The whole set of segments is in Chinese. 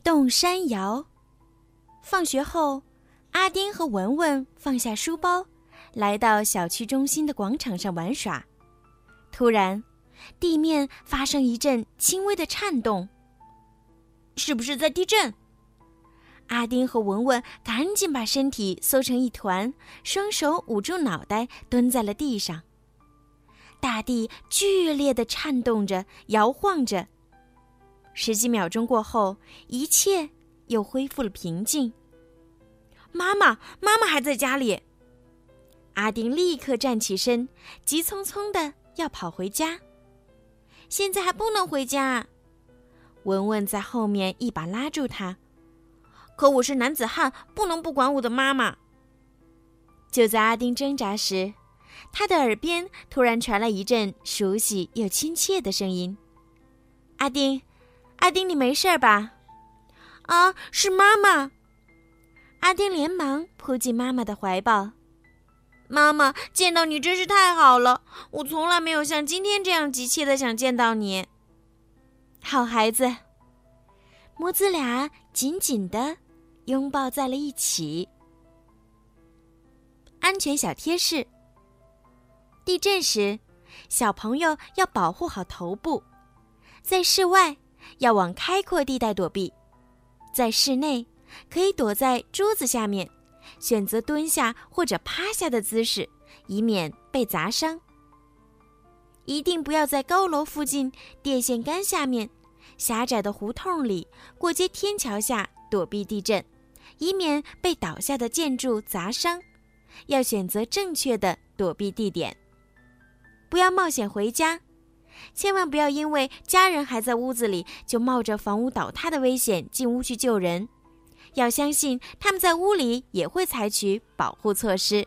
动山摇。放学后，阿丁和文文放下书包，来到小区中心的广场上玩耍。突然，地面发生一阵轻微的颤动，是不是在地震？阿丁和文文赶紧把身体缩成一团，双手捂住脑袋，蹲在了地上。大地剧烈的颤动着，摇晃着。十几秒钟过后，一切又恢复了平静。妈妈，妈妈还在家里。阿丁立刻站起身，急匆匆的要跑回家。现在还不能回家。文文在后面一把拉住他。可我是男子汉，不能不管我的妈妈。就在阿丁挣扎时，他的耳边突然传来一阵熟悉又亲切的声音：“阿丁，阿丁，你没事吧？”“啊，是妈妈。”阿丁连忙扑进妈妈的怀抱。“妈妈，见到你真是太好了！我从来没有像今天这样急切的想见到你。”“好孩子。”母子俩紧紧的。拥抱在了一起。安全小贴士：地震时，小朋友要保护好头部；在室外，要往开阔地带躲避；在室内，可以躲在桌子下面，选择蹲下或者趴下的姿势，以免被砸伤。一定不要在高楼附近、电线杆下面、狭窄的胡同里、过街天桥下躲避地震。以免被倒下的建筑砸伤，要选择正确的躲避地点。不要冒险回家，千万不要因为家人还在屋子里，就冒着房屋倒塌的危险进屋去救人。要相信他们在屋里也会采取保护措施。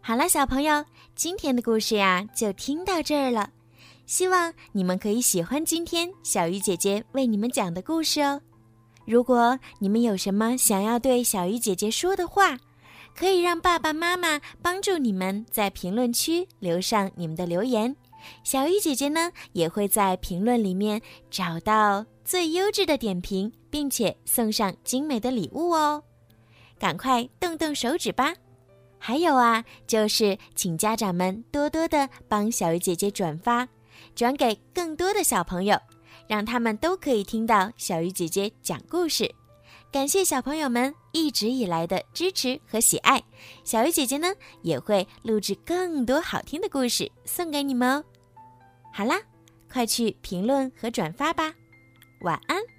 好了，小朋友，今天的故事呀就听到这儿了。希望你们可以喜欢今天小鱼姐姐为你们讲的故事哦。如果你们有什么想要对小鱼姐姐说的话，可以让爸爸妈妈帮助你们在评论区留上你们的留言。小鱼姐姐呢，也会在评论里面找到最优质的点评，并且送上精美的礼物哦。赶快动动手指吧！还有啊，就是请家长们多多的帮小鱼姐姐转发，转给更多的小朋友。让他们都可以听到小鱼姐姐讲故事，感谢小朋友们一直以来的支持和喜爱。小鱼姐姐呢也会录制更多好听的故事送给你们哦。好啦，快去评论和转发吧，晚安。